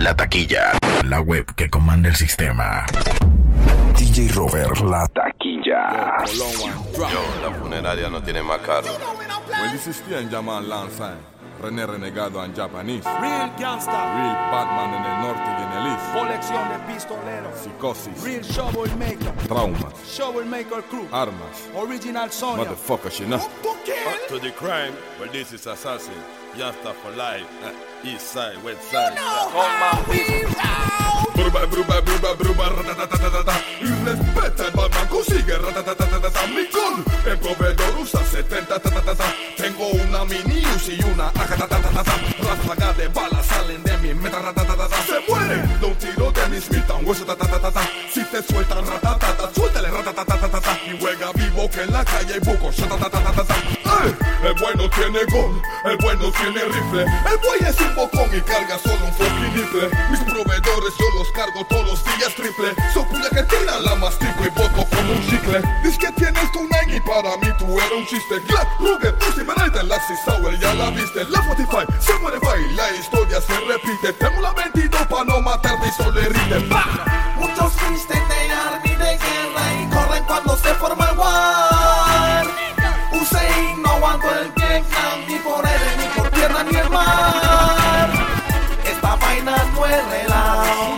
La taquilla. La web que comanda el sistema. DJ Robert, la taquilla. Yo, la funeraria no tiene más carro. Well, this is Stian Jamal Lanzai. René Renegado en japonés. Real gangsta. Real Batman en el norte y en el east. Colección de pistoleros. Psicosis. Real Shovel Maker. Traumas. Shovel Maker Crew. Armas. Original Sonya. Motherfucker, you know. Back to the crime. Well, this is assassin. Youngster for life. Uh, east side, west side. Bruba, bruba, bruba, bruba, ratatatatata. Y respeta Batman consigue ratatatatata. Mi gun, el proveedor usa 70 tatatata. Tengo una mini Uzi y una ajatatatata. Ráfagas de balas salen de mi meta ratatatata. Se mueren de un tiro de mi Smith and Wesson tatatata. Si te sueltan ratatata, suéltale ratatatatata. Y juega en la calle hay. El bueno tiene gun, el bueno tiene rifle. El buey es un bocón y carga solo un fucking rifle. Mis proveedores yo los cargo todos los días triple. So puya que tira la mastico y boto como un chicle. Dice que tienes tu name y para mí tú eres un chiste. Glad, Ruger, Uzi, Beretta, la Sour, ya la viste. La 45, se muere y la historia se repite. Tengo la 22 para no matarte y solo derrite. Muchos visten de army de guerra y cuando se forma el war. Hussein no aguantó el Vietnam ni por aire, ni por tierra, ni el mar. Esta vaina no es relajo.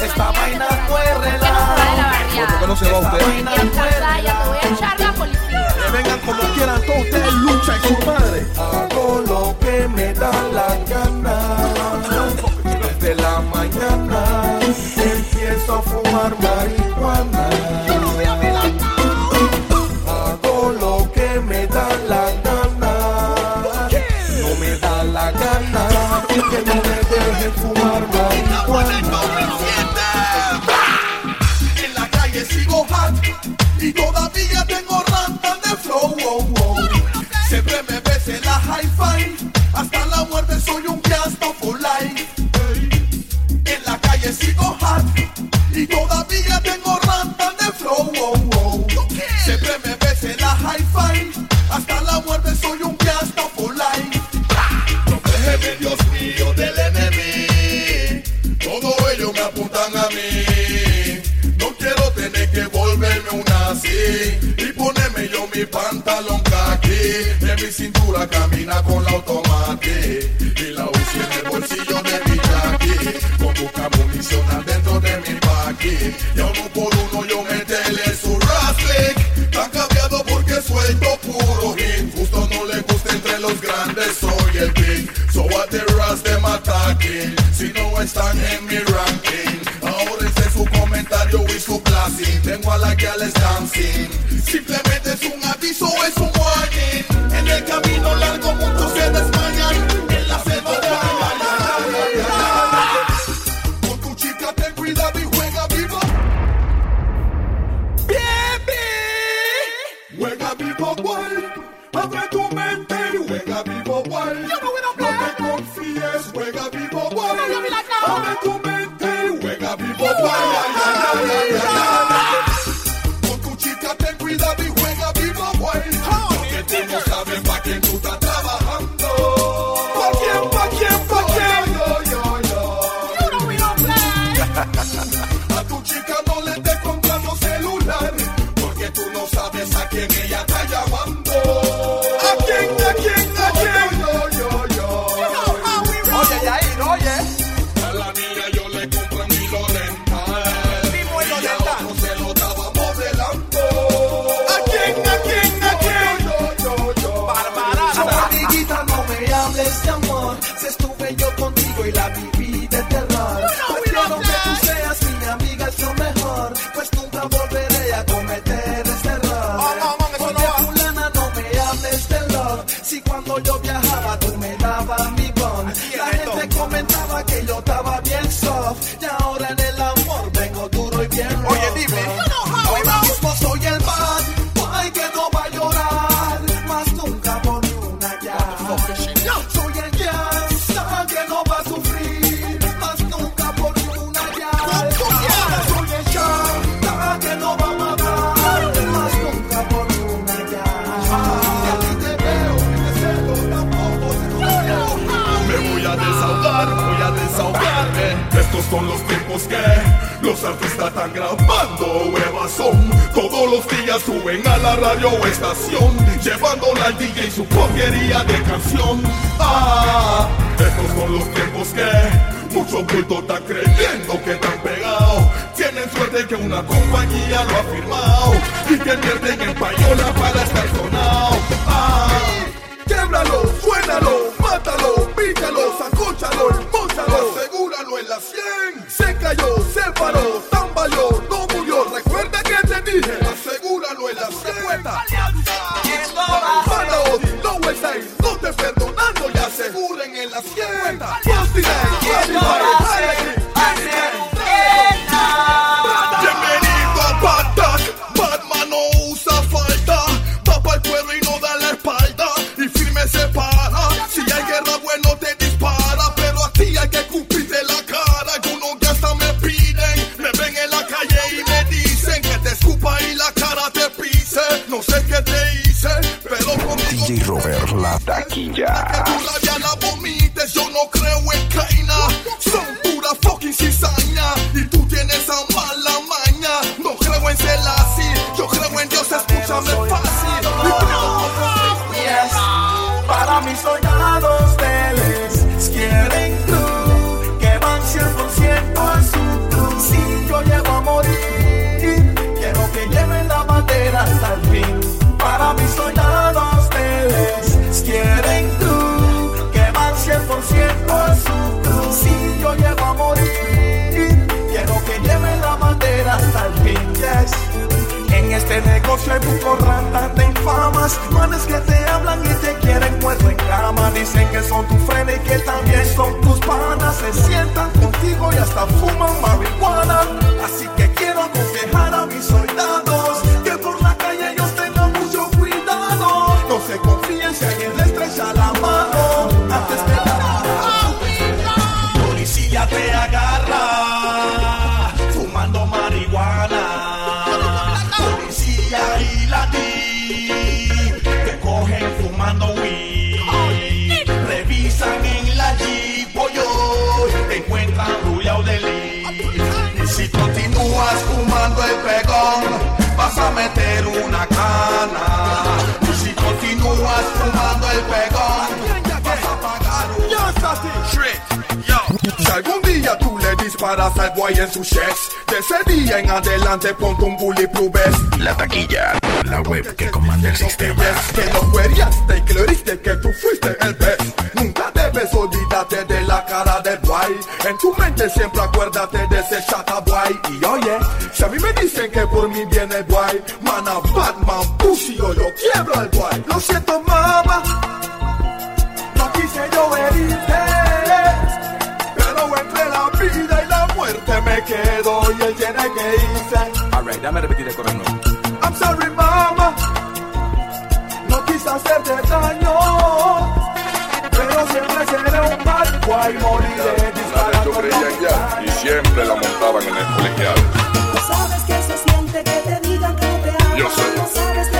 Esta vaina no es relajo. ¿Por qué no se va Esta usted? vengan como quieran, todos ustedes luchan, compadre. Hago lo mi pantalón caqui. En mi cintura camina con la automática Si no están en mi ranking. Ahora es su comentario y su classing. Tengo a la que les dancing. Simplemente dime. Ahora mismo soy el bad. Ay, que no va a llorar. Más nunca por una ya. Soy el gangsta que no va a sufrir. Más nunca por una ya. Soy el chanta que no va a matar. Más nunca por una ya. Y a ti te veo, te tampoco. Me voy a desahogar, voy a desahogarme. son los tiempos que los artistas están grabando huevas son. Todos los días suben a la radio o estación, llevándola al DJ su porquería de canción. Ah, estos son los tiempos que muchos bultos están creyendo que están pegados. Tienen suerte que una compañía lo ha firmado y que invierten en payola para estar sonado. Ah, québralo, suénalo, mátalo, píchalo, sacóchalo, emóchalo, asegúralo en la 100. Se cayó, se paró, tambaleó, no murió. Recuerda que te dije, asegúralo en la 100. Para Odi, no Westside, no te perdonando y aseguren en la 100. Posty la ratas de infamas Manes que te hablan y te quieren muerto en cama. Dicen que son tu friend y que también son tus panas. Se sientan contigo y hasta fuman marihuana Algún día tú le disparas al boy en su chest, de ese día en adelante ponte un bulletproof vest. La taquilla, la web que comanda el sistema. Que lo cueriaste y que lo heriste, que tú fuiste el best. Nunca debes olvidarte de la cara del boy. En tu mente siempre acuérdate de ese chata boy. Y oye, si a mí me dicen que por mí viene el boy, mana Batman, pussy, yo lo quiebro al boy. Lo siento, mamá, que. Alright, dame repetir el coro nuevo. I'm sorry, mama. No quise hacerte daño. Pero siempre seré un bad. Moriré disparando. creían ya y siempre la montaban en el colegial. No sabes que se siente que te digan que te aman. Yo sé. No sabes que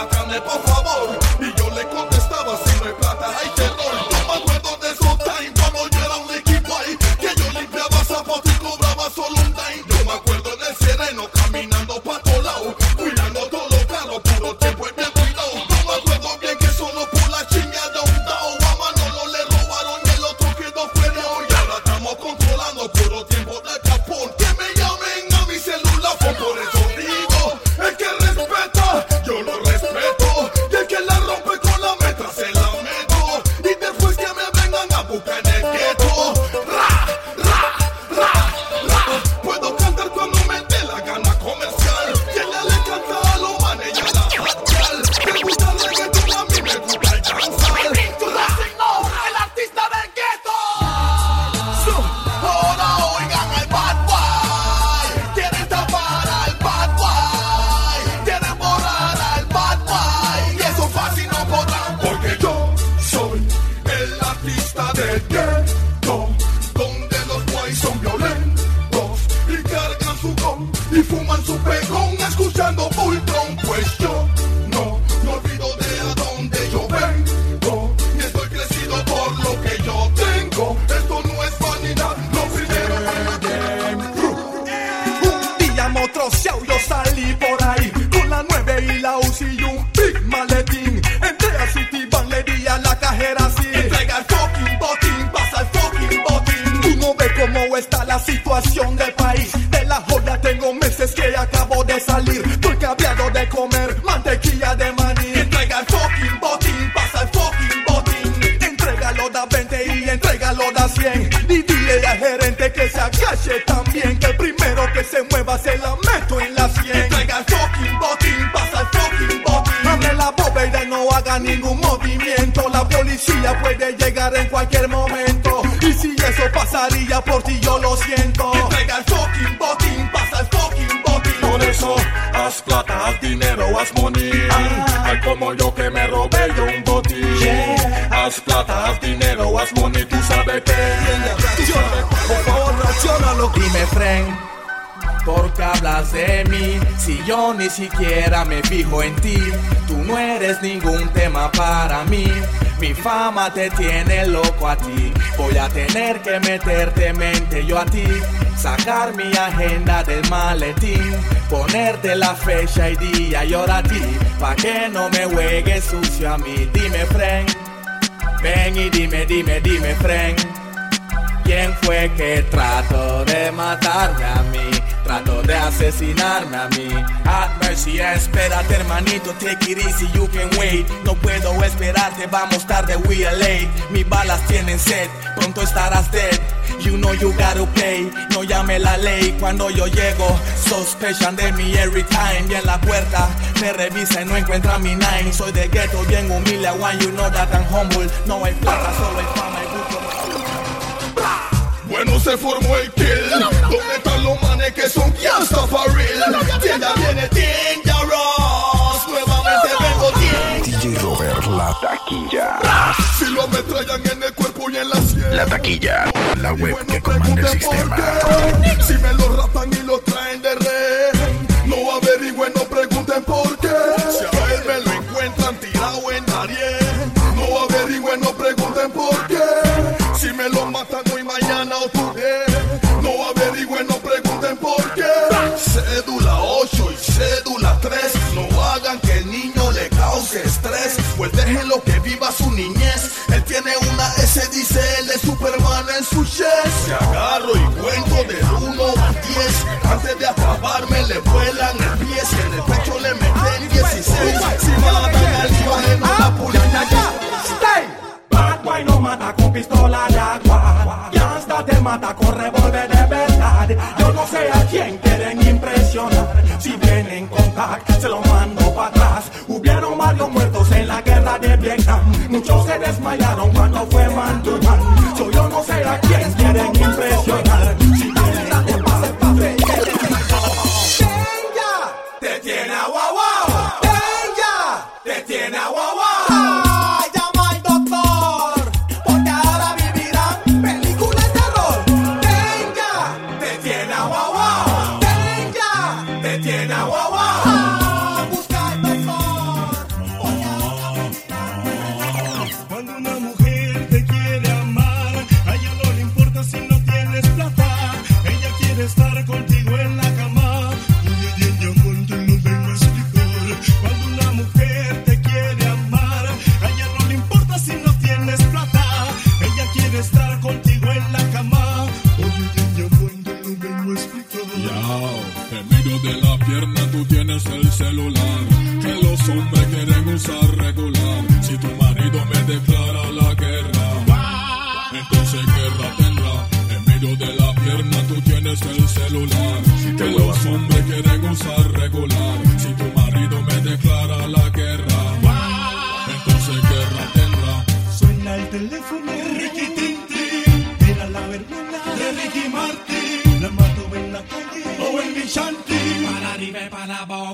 Macame, por favor. también que el primero que se mueva se la meto en la sien. Y traiga el fucking botín, pasa el fucking botín. Abre la bóveda y no haga ningún movimiento. La policía puede llegar en cualquier momento. Y si eso pasaría por ti, yo lo siento. Y traiga el fucking botín, pasa el fucking botín. Por eso, haz plata, haz dinero, haz money. Ah. Ay, como yo que me robé yo un botín. Yeah. Haz plata, haz dinero, haz money, tú sabes Dime, friend, ¿por qué hablas de mí? Si yo ni siquiera me fijo en ti, tú no eres ningún tema para mí. Mi fama te tiene loco a ti. Voy a tener que meterte mente yo a ti. Sacar mi agenda del maletín. Ponerte la fecha y día y hora a ti. Pa' que no me juegues sucio a mí. Dime, friend. Ven y dime, dime, dime, friend. ¿Quién fue que trató de matarme a mí? Trató de asesinarme a mí. Have mercy, espérate hermanito, take it easy, you can wait. No puedo esperarte, vamos tarde, we are late. Mis balas tienen sed, pronto estarás dead. You know you gotta play, no llame la ley cuando yo llego. Sospechan de mí every time. Y en la puerta me revisa y no encuentra mi nine. Soy de ghetto, bien humilde, one you know that I'm humble. No hay plata, solo hay fama. Bueno, se formó el kill. ¿Dónde están los manes que son hasta for real? Tienda viene Dangerous. Nuevamente vengo DJ Robert, la taquilla. Si lo ametrallan en el cuerpo y en la sien. La taquilla, la web que comanda el sistema. Si me lo ratan y lo traen de red. No averigüen, no pregunten por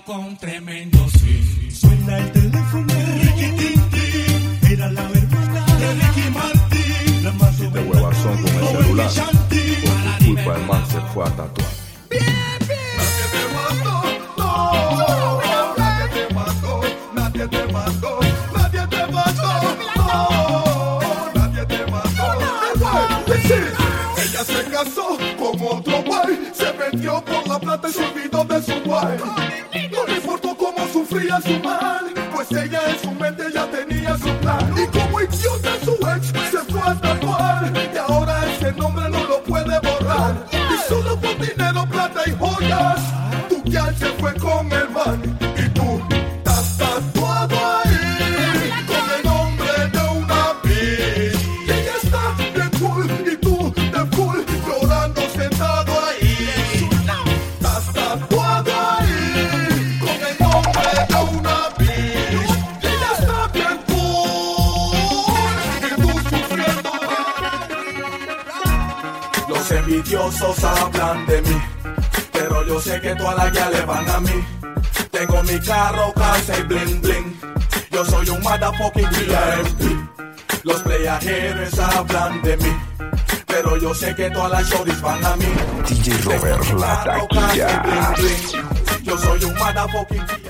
con tremendo swing. Suena el teléfono, Ricky Tinti. Era la hermana de Ricky Martin. La mató Este huevazón con el celular. Por tu culpa el man se fue a tatuar. Nadie te mató, nadie te mató, nadie te mató, no, nadie te mató. Ella se casó con otro güey, se metió por la plata y se olvidó pues ella en su mente ya tenía su plan. Y como idiota su ex se fue a tatuar, y ahora ese nombre no lo puede borrar. Y solo por dinero, plata y joyas, tu se fue con el man. De mí, pero yo sé que todas las ya le van a mí. Tengo mi carro, casa y bling bling. Yo soy un motherfucking VIP. Los playajeros hablan de mí, pero yo sé que todas las shorties van a mí. DJ Robert, la Carro, casa y taquilla. bling bling. Yo soy un motherfucking VIP.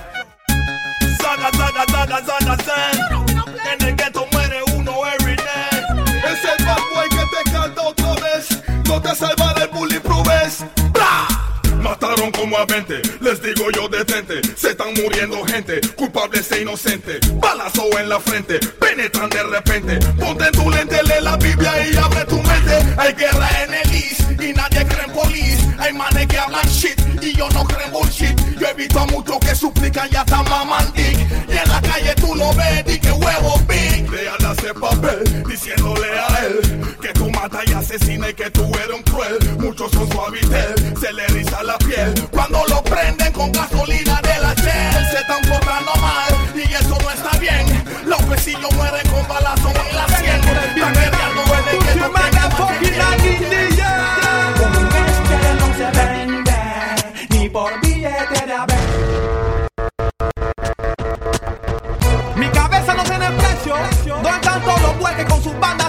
Saga, saga, saga, saga, zen. En el ghetto muere uno every day. Es el bad boy que te canta otra vez. No te salvará el bulletproof vest. Mataron como a 20, les digo yo detente. Se están muriendo gente, culpables e inocentes. Balazo en la frente, penetran de repente. Ponte en tu lente, lee la Biblia y abre tu mente. Hay guerra en el East y nadie cree en police. Hay manes que hablan shit y yo no creo en bullshit. Yo he visto a muchos que suplican y hasta maman dick. Y en la calle tú lo ves y que huevo big. Léala ese papel diciéndole a él matas y asesinas y que tú eres un cruel. Muchos son suavitel, se le riza la piel. Cuando lo prenden con gasolina de la Shell, se están portando mal y eso no está bien. Los pesillos mueren con balazo en la sien. Están guerreando en el que no se vende, ni por billete de haber. Mi cabeza no tiene precio, todos los bueques con sus bandas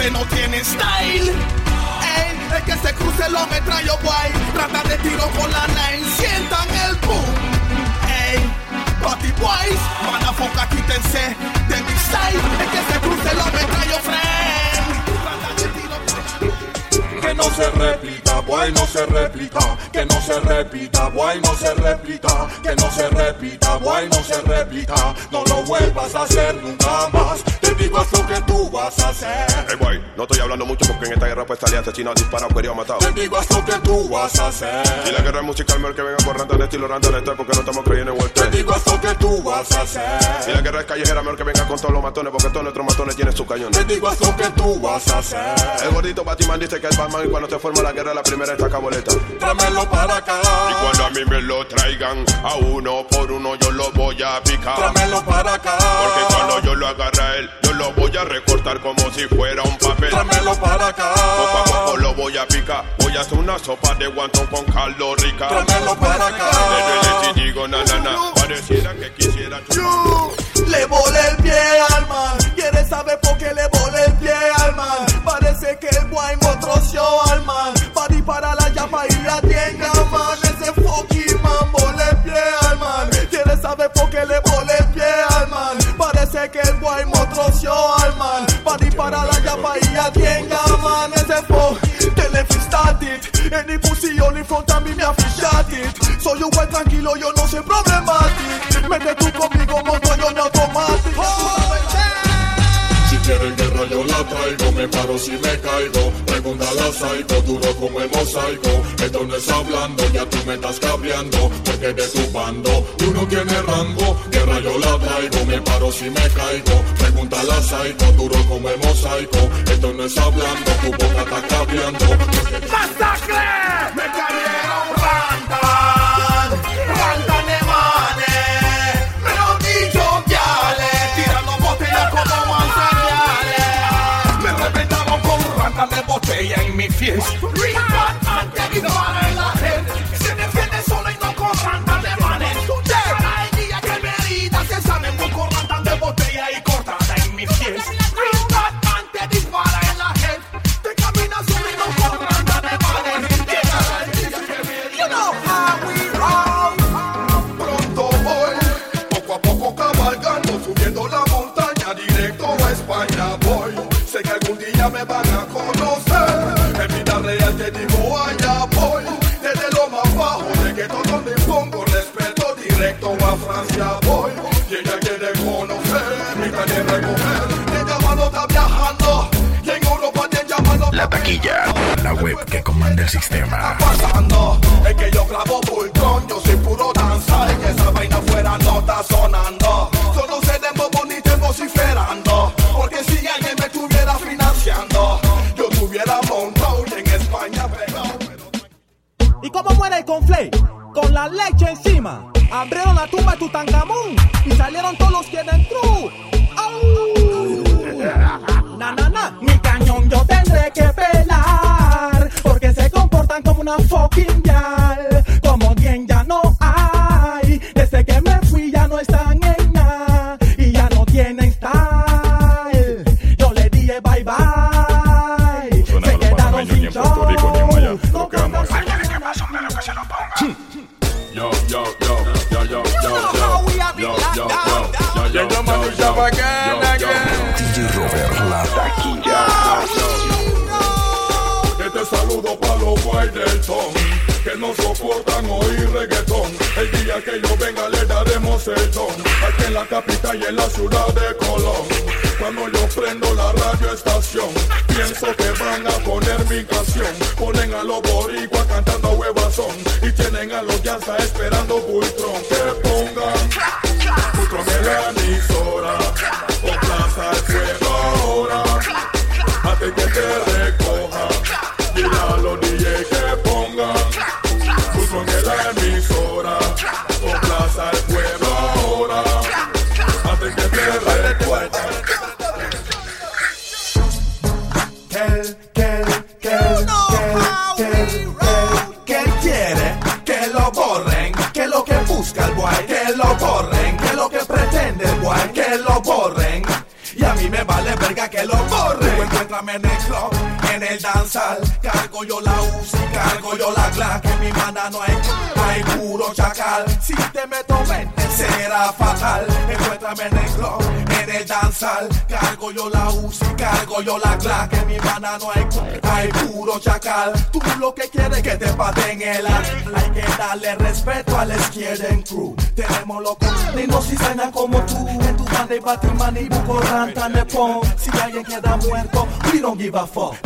Usted no tiene style. Ey, el que se cruce lo me trayo guay. Rata de tiro con la nine. Sientan el boom. Ey, Batty Boys. Motherfucker, quítense de mi style. El que se cruce lo me trayo friend. Que no se repita, boy, no se repita. Que no se repita, boy, no se repita. Que no se repita, boy, no se repita. No lo vuelvas a hacer nunca más. Te digo es lo que tú vas a hacer. Hey boy, no estoy hablando mucho porque en esta guerra pues salía asesinado, disparado, querido, matado. Te digo es lo que tú vas a hacer. Y la guerra es musical, mejor que venga ranta de estilo de este porque no estamos creyendo en Te Walter. digo es lo que tú vas a hacer. Y la guerra es callejera, mejor que venga con todos los matones porque todos nuestros matones tienen sus cañones. Te digo es lo que tú vas a hacer. El gordito Batman dice que es Batman y cuando se forma la guerra la primera estaca boleta. Tráemelo para acá. Y cuando a mí me lo traigan, a uno por uno yo lo voy a picar. Tráemelo para acá. Porque cuando yo lo agarre a él, yo lo voy a recortar como si fuera un papel. Tráemelo para acá. Poco a poco lo voy a picar. Voy a hacer una sopa de guantón con caldo rica. Tráemelo para acá. Le duele si digo na na na. Pareciera que quisiera Yo le volé el pie al man. ¿Quieres saber por qué le volé el pie al man? Parece que el guay troció al man. Para para la llama y la tienda, man. Ese fucking man volé Que el guay me troció al man. Para para la llama y la tienda, man. Ese fuck, telefon started. Any pussy only front a mí me afichad it. Soy un güey tranquilo, yo no soy problemático. Mete tú conmigo, monto yo no automático. Quieren guerra yo la traigo, me paro si me caigo. Pregúntale a Psycho, duro como el mosaico. Esto no es hablando, ya tú me estás cabreando. Porque de tu bando tú no tienes rango. Guerra yo la traigo, me paro si me caigo. Pregúntale a Psycho, duro como el mosaico. Esto no es hablando, tu boca está cabreando. ¡Masacre! Me cayeron me fierce. Report and get it. Yo la UCI, cargo yo la Glock, en mi mano no hay, hay puro chacal. Si te meto mente será fatal. Encuéntrame en el club, en el danzal, cargo yo la UCI, cargo yo la Glock, en mi mano no hay, hay puro chacal. Tú lo que quieres es que te paten el ar. Hay que darle respeto a la izquierda en crew. Tenemos locos, ni no cizaña como tú. En tu banda y Batman y Buco Ranta Nepon. Si alguien queda muerto, we don't give a fuck.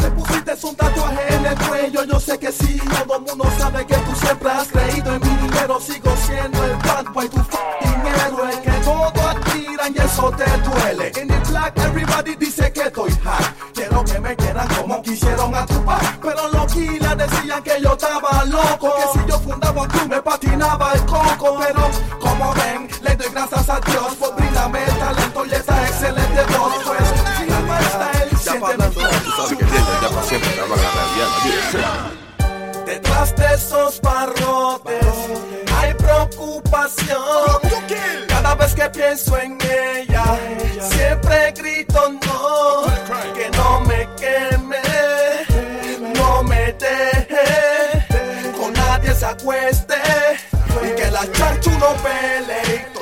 Pusiste un tatuaje en el cuello, yo sé que sí. Todo mundo sabe que tú siempre has creído en mí. Pero sigo siendo el bad boy, tu fucking héroe. Que todo admiran y eso te duele. En el black, everybody dice que estoy hot. Quiero que me quieran como quisieron a tu. Pero los killers decían que yo estaba loco. Que si yo fundaba un club me patinaba el coco. Pero pienso en ella, siempre grito no, que no me queme, no me deje, con nadie se acueste y que la charchu no pele.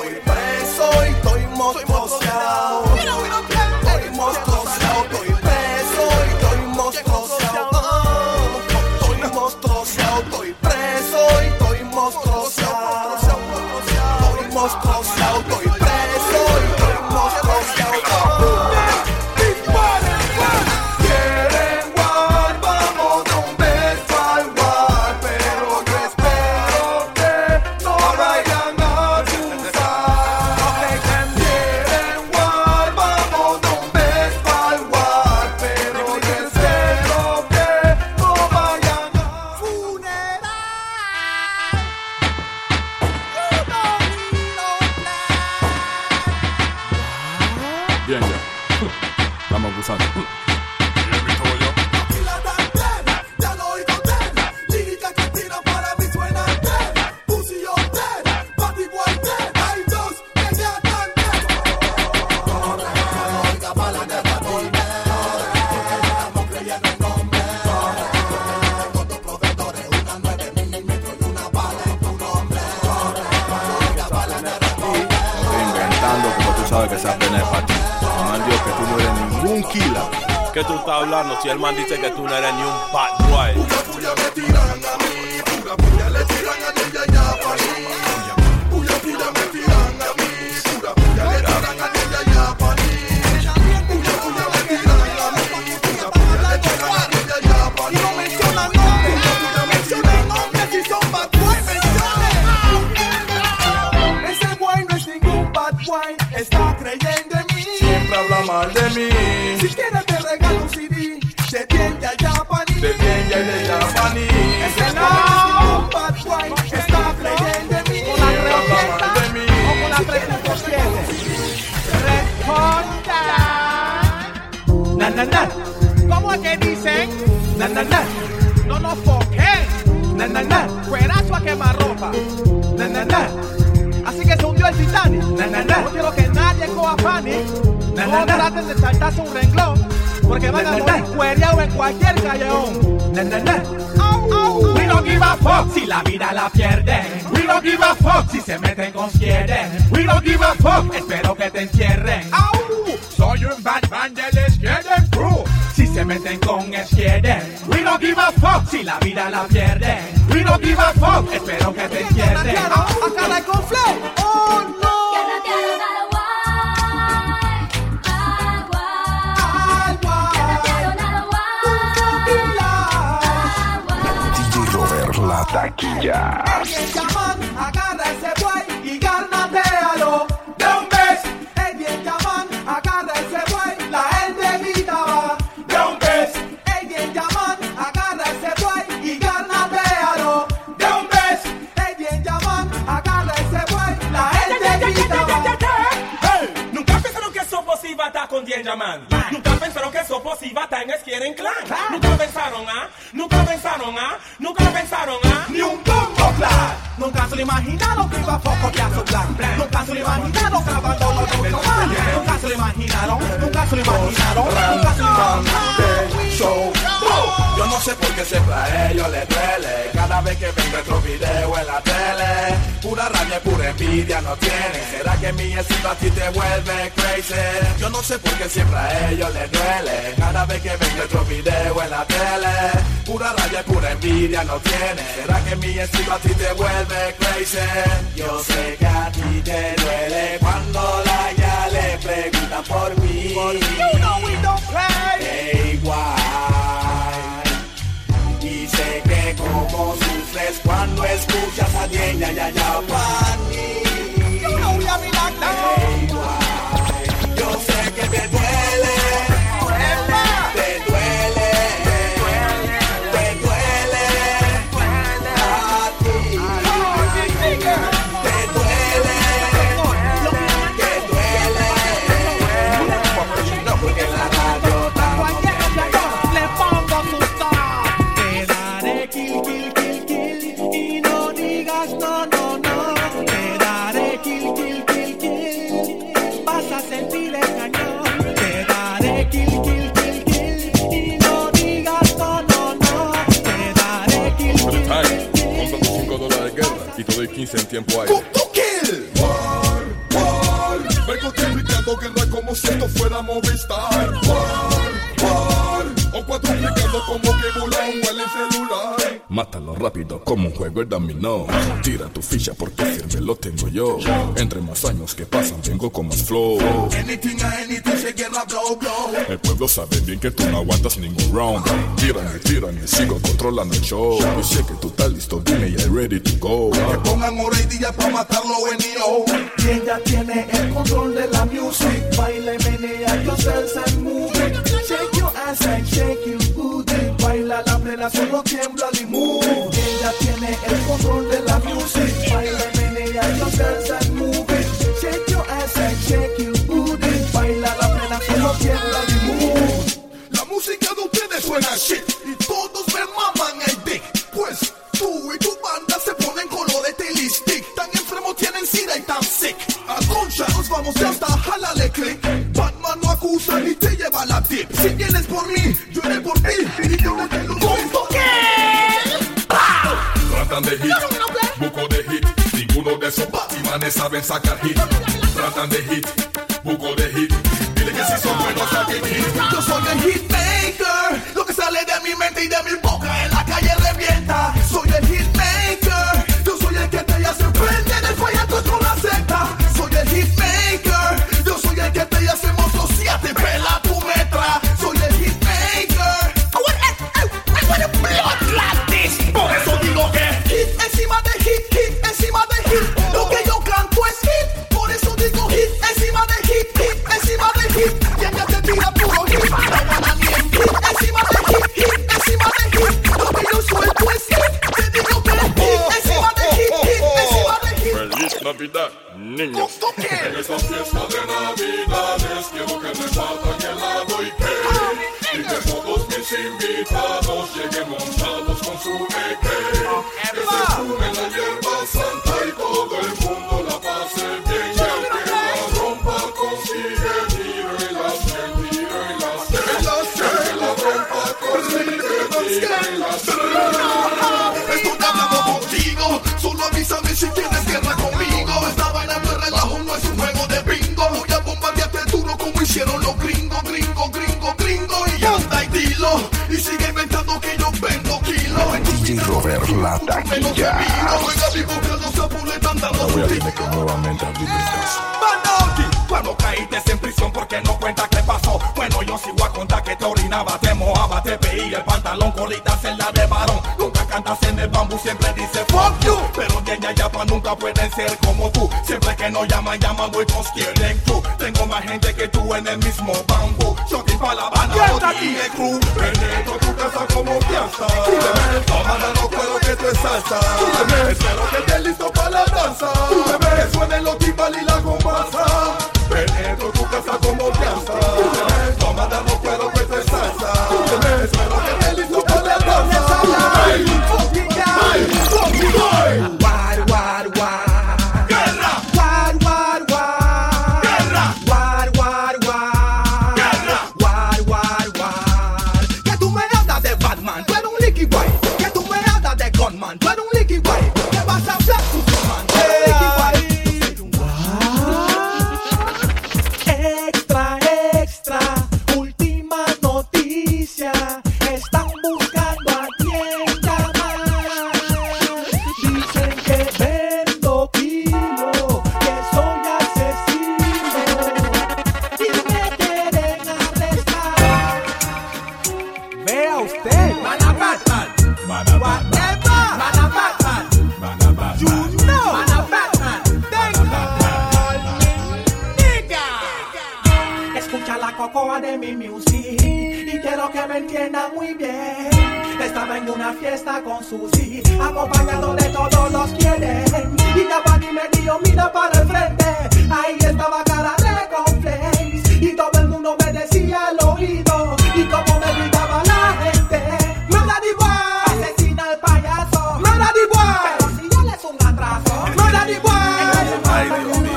Mal de mí. Si quieres te regalo un CD, de bien ya Japanese. De bien ya de Japanese. Ese no es ningún bad boy, está creyendo en mí. Habla mal de mí. o la 3.7. Responda. Na na na. ¿Cómo es que dicen? Na na na. No nos foquen. Na na na. Cuerazo a quemarropa. Na na na. Así que se hundió el Titanic. Na na na. No quiero que nadie coja panic. Na na na. traten de saltarse un renglón. Porque van a morir cuereados en cualquier callejón. Na na na. We don't give a fuck si la vida la pierden. We don't give a fuck si se meten con quieren. We don't give a fuck, espero que te encierren. Soy un bad man del Skieden Crew. Si se meten con Skieden. We don't give a fuck si la vida la pierden. We don't give a fuck, espero que te encierren. A cara con flow. Oh no. Taquilla. Que Sopos iba a estar en Skieren Clan. Nunca pensaron, ¿ah? Nunca pensaron, ¿ah? Nunca pensaron, ¿ah? Ni un bombo claro. Nunca se lo imaginaron que iba a focotear su plan. Nunca se lo imaginaron grabando los dos Nunca se lo imaginaron, nunca se lo imaginaron, nunca se lo imaginaron. Sé por qué siempre a ellos les duele Cada vez que ven nuestro video en la tele Pura rabia y pura envidia no tienen ¿Será que mi estilo a ti te vuelve crazy? Yo no sé por qué siempre a ellos les duele Cada vez que ven nuestro video en la tele Pura rabia y pura envidia no tienen ¿Será que mi estilo a ti te vuelve crazy? Yo sé que a ti te duele Cuando la ya le pregunta por mí You know we don't play. Hey, cuando escuchas a Dien, ya, 15 en tiempo aire. War, war. Vengo triplicando guerra como si esto fuera Movistar. Mátalo rápido como un juego de dominó. Tira tu ficha porque firme lo tengo yo. Entre más años que pasan, vengo con más flow. Anything a anything se guerra blow, blow. El pueblo sabe bien que tú no aguantas ningún round. Tírame, tírame, sigo controlando el show. Yo sé que tú estás listo, dime ya ready to go. Que pongan hora y día para matarlo en EO. Y ella tiene el control de la music. Baila y menea yourself and move it. Shake your ass and shake your booty. Baila la plena, solo tiembla control de la music. Baila menea yourself and move it. Shake your ass and shake your booty. Baila la plena, solo tiembla y move. La música de ustedes suena shit y todos me maman el dick. Pues tú y tu banda se ponen colores de stick. Tan enfermos tienen sida y tan sick. A concha nos vamos hasta jalale click. Batman no acusa ni te lleva la tip. Si vienes por mí, saben sacar hit. Tratan de hit, buco de hit. Dile que si son buenos saquen hit. Yo soy el hitmaker. Lo que sale de mi mente y de mi En esa fiesta de Navidades quiero que me falta helado y que Y que todos mis invitados lleguen montados con su AK cuando caíste en prisión porque no cuenta qué pasó. Bueno, yo sigo a contar que te orinaba, te mojaba, te veía el pantalón, colitas en la de varón. Nunca cantas en nunca pueden ser como tú. Siempre que no llaman, llaman, voy con quieren tú. Tengo más gente que tú en el mismo bambú. Shotty pa' la banda, y el crew. Penetro tu casa como fiesta Tómala no puedo que tú es salsa Espero que estés listo para la danza Que suenen los timbales y la comparsa Penetro tu casa como fiesta de mi music y quiero que me entiendan muy bien. Estaba en una fiesta con Susi, acompañado de todos los quienes. Y Capani me dijo, mira para el frente, ahí estaba cara de complex. Y todo el mundo me decía al oído, y como me gritaba la gente, Melody Boy, asesina al payaso, pero si él es un atraso. Ay, Dios mío.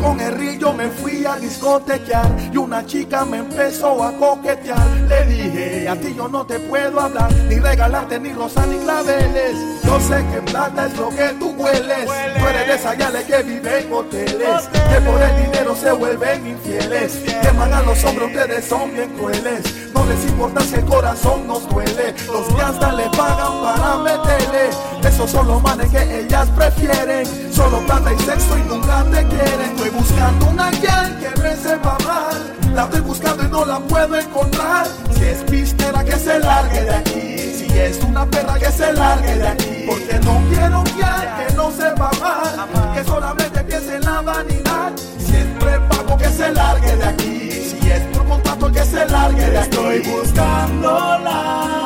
Con el río me fui a discotequear y una chica me empezó a coquetear. Le dije, a ti yo no te puedo hablar, ni regalarte ni rosas ni claveles. Yo sé que plata es lo que tú hueles. Tú eres de esas yales que viven en hoteles, que por el dinero se vuelven infieles. Queman a los hombres, ustedes son bien crueles. No les importa si el corazón nos duele. Los que hasta le pagan para meterle. Esos son los manes que ellas prefieren. Solo plata y sexo y nunca te quieren. Estoy buscando una gal que me sepa mal. La estoy buscando y no la puedo encontrar. Si es pistera que se largue de aquí. Si es una perra que se largue de aquí. Porque no quiero gal que no sepa mal. Que solamente piense en la vanidad. Si es prepago que se largue de aquí. Si es por contrato que se largue de aquí. Estoy buscándola.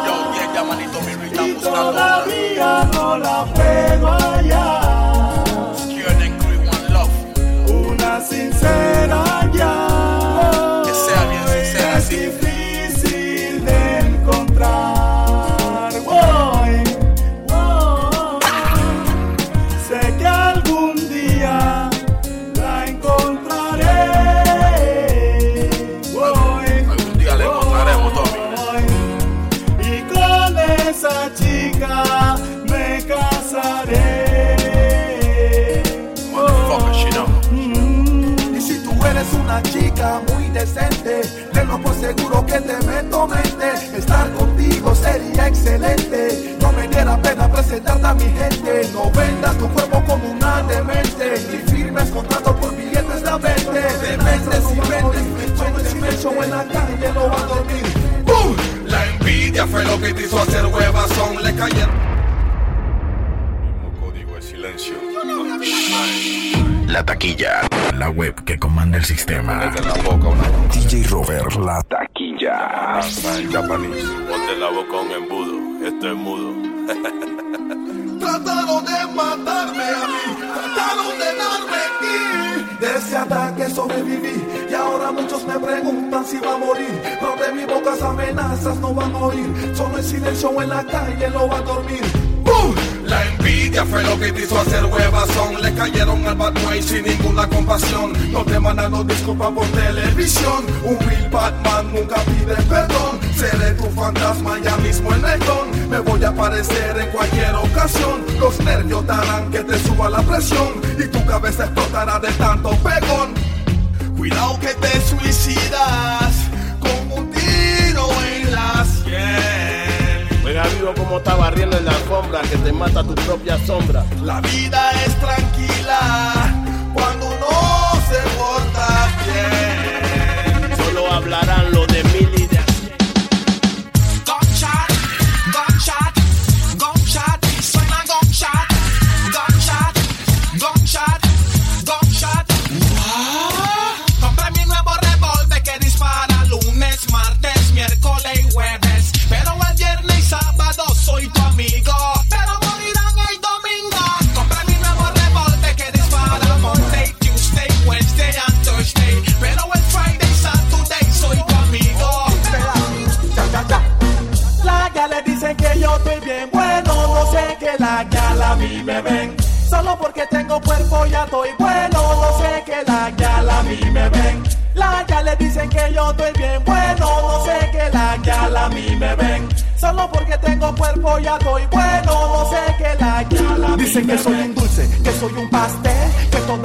Yo, ya manito, mi Y todavía no la pego allá. Una una chica muy decente, tengo por seguro que te meto mente. Estar contigo sería excelente. No me diera pena presentarte a mi gente. No vendas tu cuerpo como una demente. Ni firmes contratos por billetes de 20. Dementes y vendes. El silencio en la calle no va a dormir. ¡Bum! La envidia fue lo que te hizo hacer huevazón. Le cayeron. Mismo código de silencio. La taquilla. La web que comanda el sistema. La boca una DJ Robert, la taquilla. japonés. Ponte la boca un embudo. Esto es mudo. Trataron de matarme a mí. Trataron de darme aquí. De ese ataque sobreviví y ahora muchos me preguntan si va a morir. Pero de mi boca esas amenazas no van a oír. Solo el silencio en la calle no va a dormir. ¡Bum! La envidia fue lo que hizo hacer huevazón. Le cayeron al boy sin ninguna compasión. No te mandan disculpas por televisión. Un real Batman nunca pide perdón. Seré tu fantasma ya mismo en el don. Me voy a aparecer en cualquier ocasión. Los nervios darán que te suba la presión. Y tu cabeza explotará de tanto pegón. Cuidado que te suicidas con un tiro en la sien. Vivo como está barriendo en la alfombra que te mata tu propia sombra. La vida es tranquila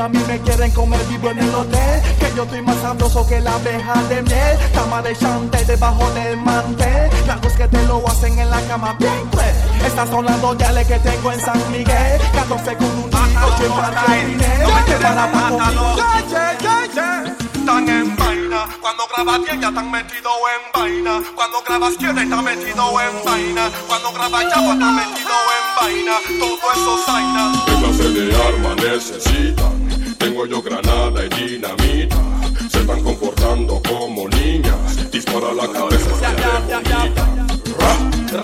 a mí me quieren comer vivo en el hotel, que yo estoy más sabroso que la abeja de miel, cama de chantel debajo del mantel, lagos que te lo hacen en la cama bien pues. Estas son las dos yales que tengo en San Miguel, 14 con un niño, siempre dinero, que para pa' conmigo. Están en vaina, cuando grabas bien ya están metido en vaina. Cuando grabas quiere está metido en vaina. Cuando grabas ya está metido en vaina. Todo eso zaina. ¿Qué clase de arma necesitan? Tengo yo granada y dinamita. Se están comportando como niñas. Dispara la cabeza.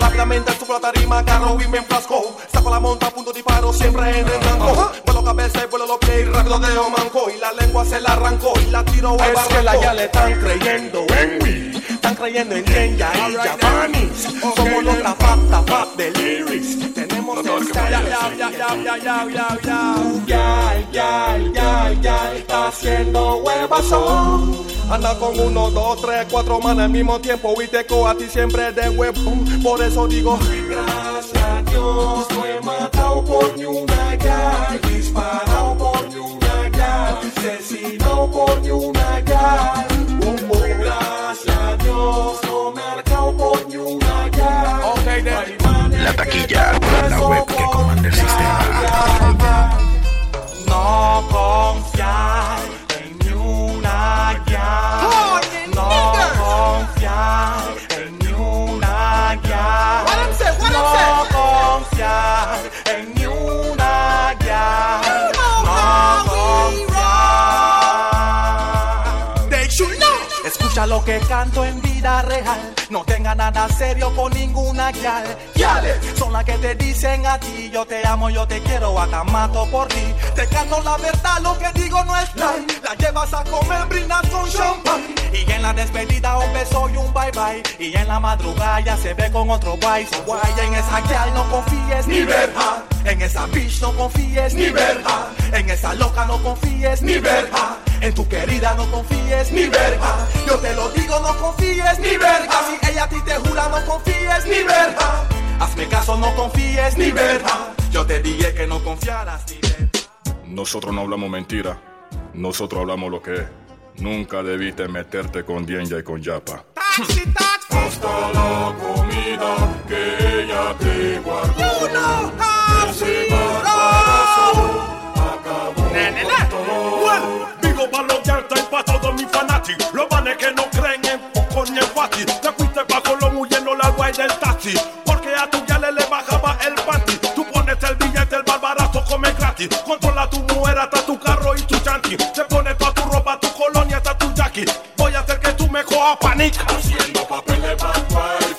Rápidamente subo la tarima, carro y me enfrasco. Saco la monta, punto disparo, siempre en el blanco Vuelo cabeza y vuelo los pies y rápido de manco. Y la lengua se la arrancó y la tiro al Es que la ya le están creyendo en mí Están creyendo en Kenya y Japanis Somos los trapata pap de lyrics. Tenemos el Ya, ya, ya, ya, ya, ya, ya, ya. Ya, ya, ya, ya Está haciendo huevazón. Anda con uno, dos, tres, cuatro manos al mismo tiempo. Y te a ti siempre de huevo. Por eso digo, gracias a Dios, no he matado por ni una ya, disparado por ni una ya, asesinado por ni una ya. La taquilla, la web que comanda el sistema. No confiar en ni una ya. No confiar en ni una ya. No confiar en ni una ya. No confiar. They should know. Escucha lo que canto en vida real. No tenga nada serio con ninguna guial. Guiales son las que te dicen a ti: Yo te amo, yo te quiero, acá mato por ti. Te canto la verdad, lo que digo no es lie. La llevas a comer, brindas con champagne. Y en la despedida, un beso y un bye bye. Y en la madrugada ya se ve con otro guay. So guay, en esa guial no confíes ni verja. En esa bitch no confíes ni verja. En esa loca no confíes ni verja. En tu querida no confíes ni verga. Yo te lo digo, no confíes ni verga. Si ella a ti te jura, no confíes ni verga. Hazme caso, no confíes ni verga. Yo te dije que no confiaras ni verga. Nosotros no hablamos mentira. Nosotros hablamos lo que es. Nunca debiste meterte con Dienja y con Yapa. Hasta la comida que ella te guardó. Ese barbarazo acabó con todo. Well, digo pa' los y pa' todos mis fanáticos. Porque a tu ya le bajaba el panty. Tú pones el billete, el barbarazo come gratis. Controla tu mujer hasta tu carro y tu chanti. Se pone toda tu ropa, tu colonia hasta tu jackie. Voy a hacer que tú me cojas panica. Haciendo papeles bad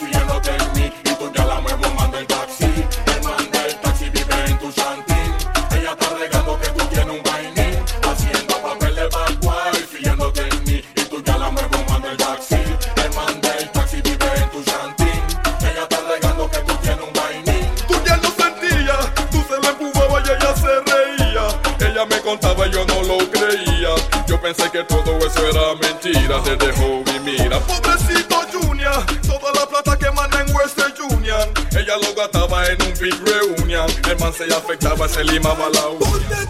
Te dejó mi mira, pobrecito Junior. Toda la plata que manda en Western Union. Ella lo gastaba en un big reunion. El man se afectaba, se limaba la uña.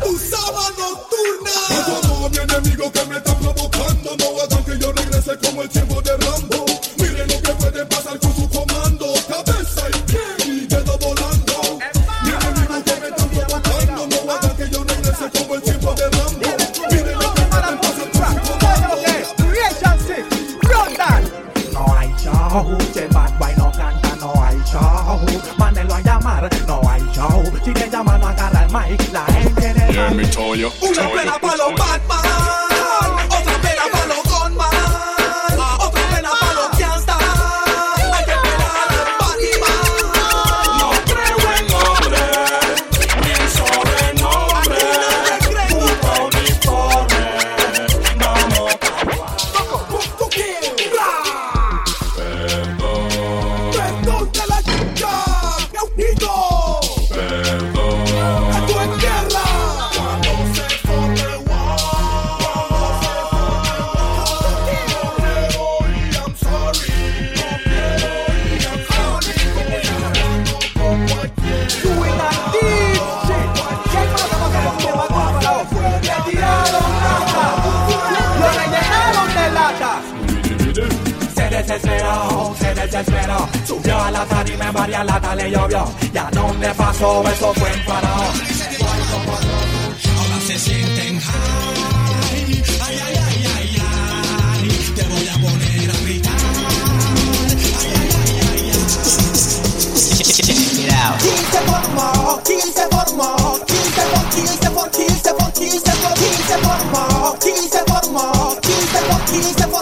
desespero, se desesperó. Subió a la tarde y me lata le llovió. Y a dónde pasó, eso fue en Paró. Ahora se sienten high. Ay, ay, ay, ay. Te voy a poner a gritar. Ay, ay, ay, ay, ay. Se formó? ¿Quién se formó? ¿Quién se formó? ¿Quién se formó? ¿Quién se formó? ¿Quién se formó? Se formó? Se formó? Se formó?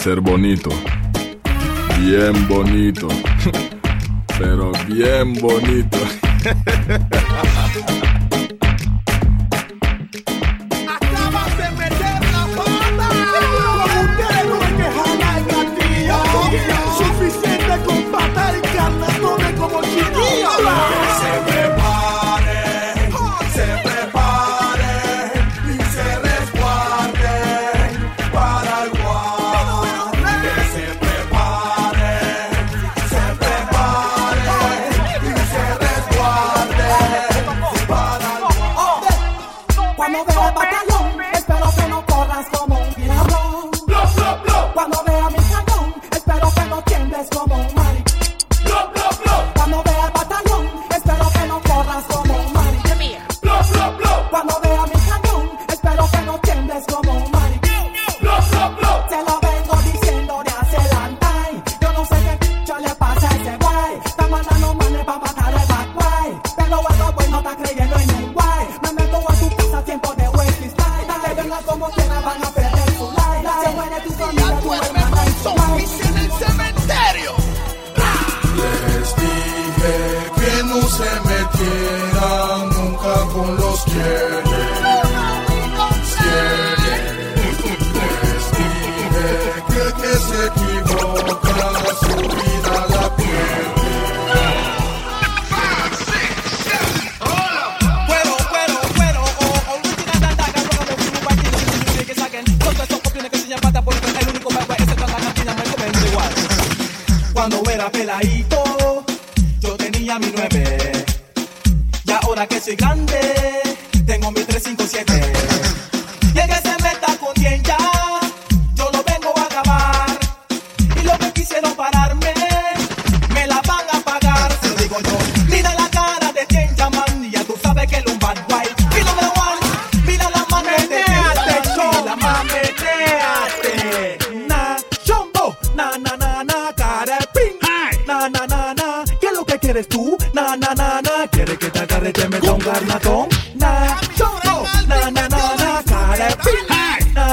ser bonito. Bien bonito. Pero bien bonito.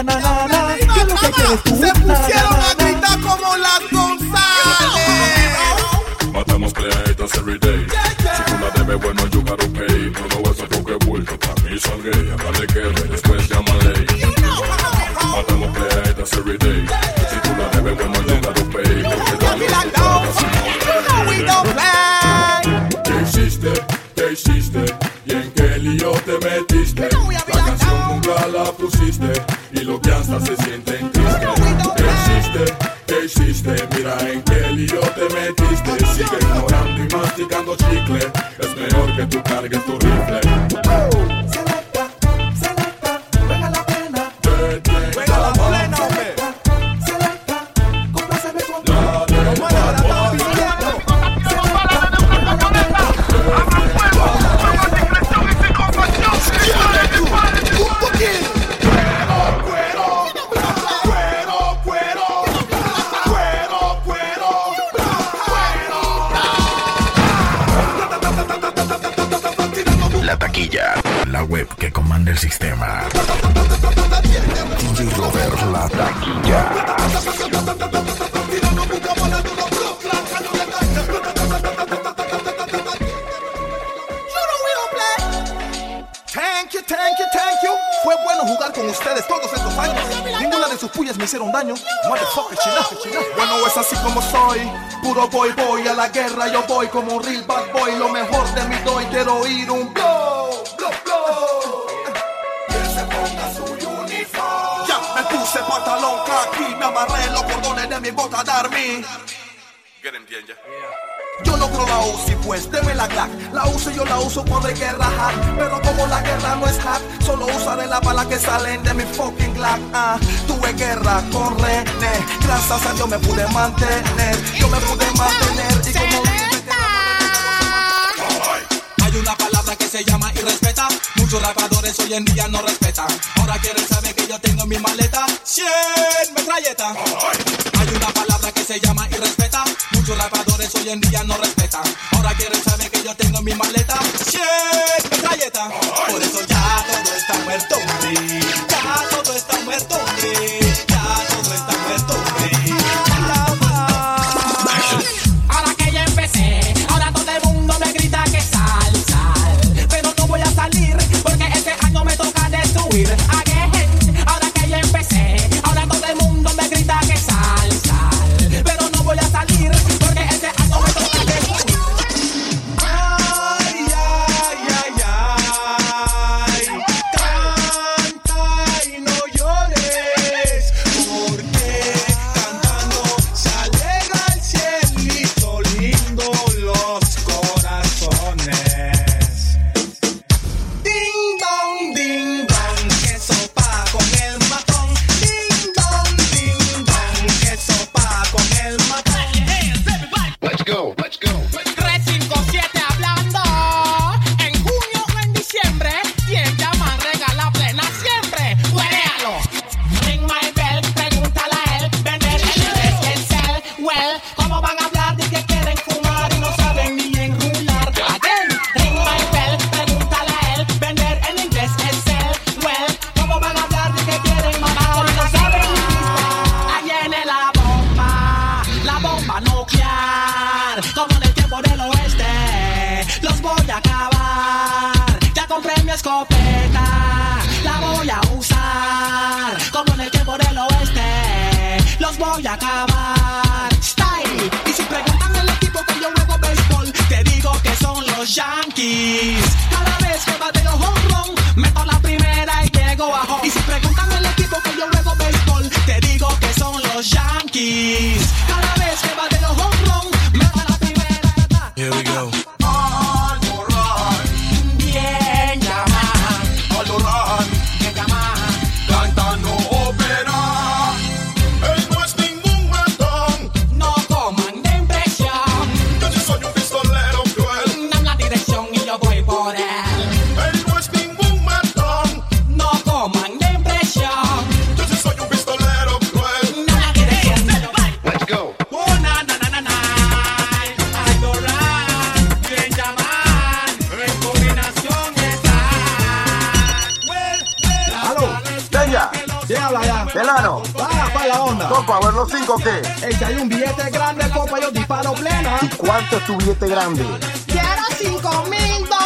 na, na, na, ¿Qué es lo que quieres tú? Se pusieron a gritar como las González. Matamos clientes every day. Si tú la debes, bueno, you gotta pay. Todo eso yo que vuelto pa' mí son gay. Dale que después llámale. Matamos clientes every day. Que hasta se sienten triste. ¿Qué hiciste? ¿Qué hiciste? Mira en qué lío te metiste. Sigue ignorando y masticando chicle. Es mejor que tú cargues tu rifle. Como un real bad boy. Lo mejor de mí doy. Quiero oír un blow, blow, blow. Que se ponga su uniforme. Ya me puse pantalón aquí. Me amarré los cordones de mi bota Darmy. Get him, Dienya. Yo logro la UCI, pues deme la Glock. La uso yo la uso cuando hay guerra hack. Pero como la guerra no es hack, solo usaré la bala que salen de mi fucking Glock. Ah, tuve guerra con René. Gracias a Dios me pude mantener. Yo me pude mantener y como Hay una palabra que se llama irrespeta. Muchos rapadores hoy en día no respetan. Ahora quieren saber que yo tengo en mi maleta 100 metralletas. Hay una palabra que se llama irrespeta. Muchos rapadores hoy en día no respetan. Ahora quieren saber que yo tengo en mi maleta 100 metralletas. Por eso ya todo está muerto. Ya todo está muerto, escopeta, la voy a usar. Como en el tiempo del oeste, los voy a acabar. Style, y si preguntan el equipo que yo juego béisbol, te digo que son los Yankees. Cada vez que bateo home run, meto la primera y llego a home. Y si preguntan el equipo que yo juego béisbol, te digo que son los Yankees. Cada vez que bateo 5 qué? Ella hey, hay un billete grande, copa, yo disparo plena. ¿Y cuánto es tu billete grande? Quiero 5 mil dólares.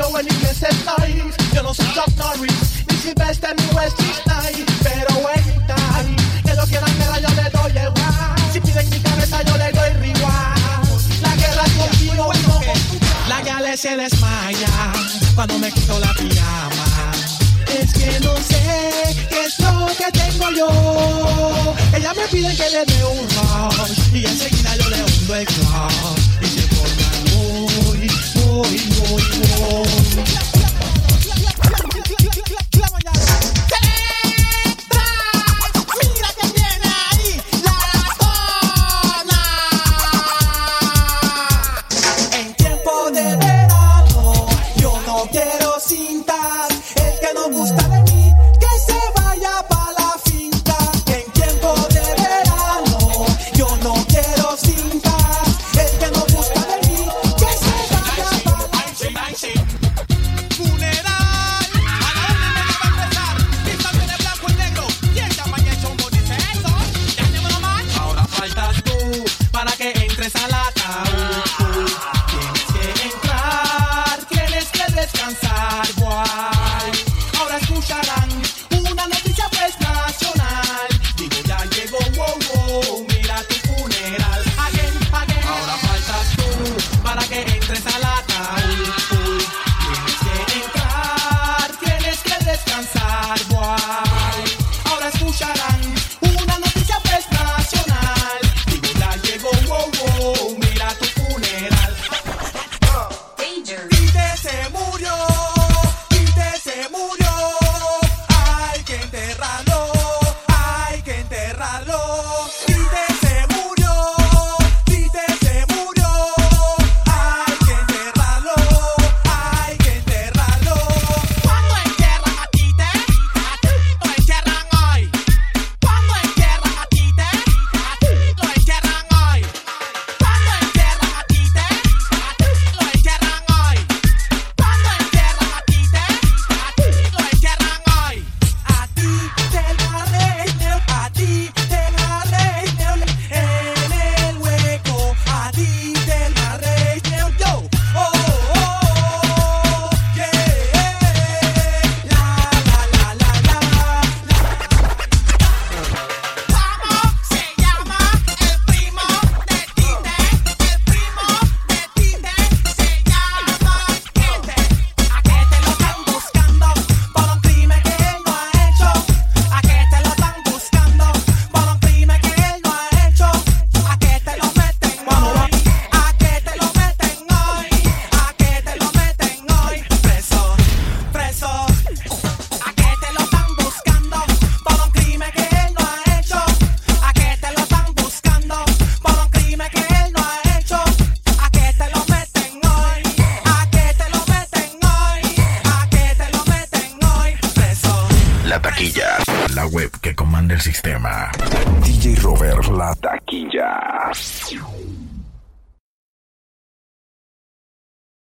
yo en inglés estoy, yo no soy Chuck Norris, ni Sylvester ni Wesley Snipes, pero evitan que lo quieran guerra yo le doy igual, si piden mi cabeza yo le doy igual, la guerra es contigo y no La gale se desmaya cuando me quito la pirama, es que no sé qué es lo que tengo yo, ella me pide que le dé un rush y enseguida yo le hundo el club voy, voy.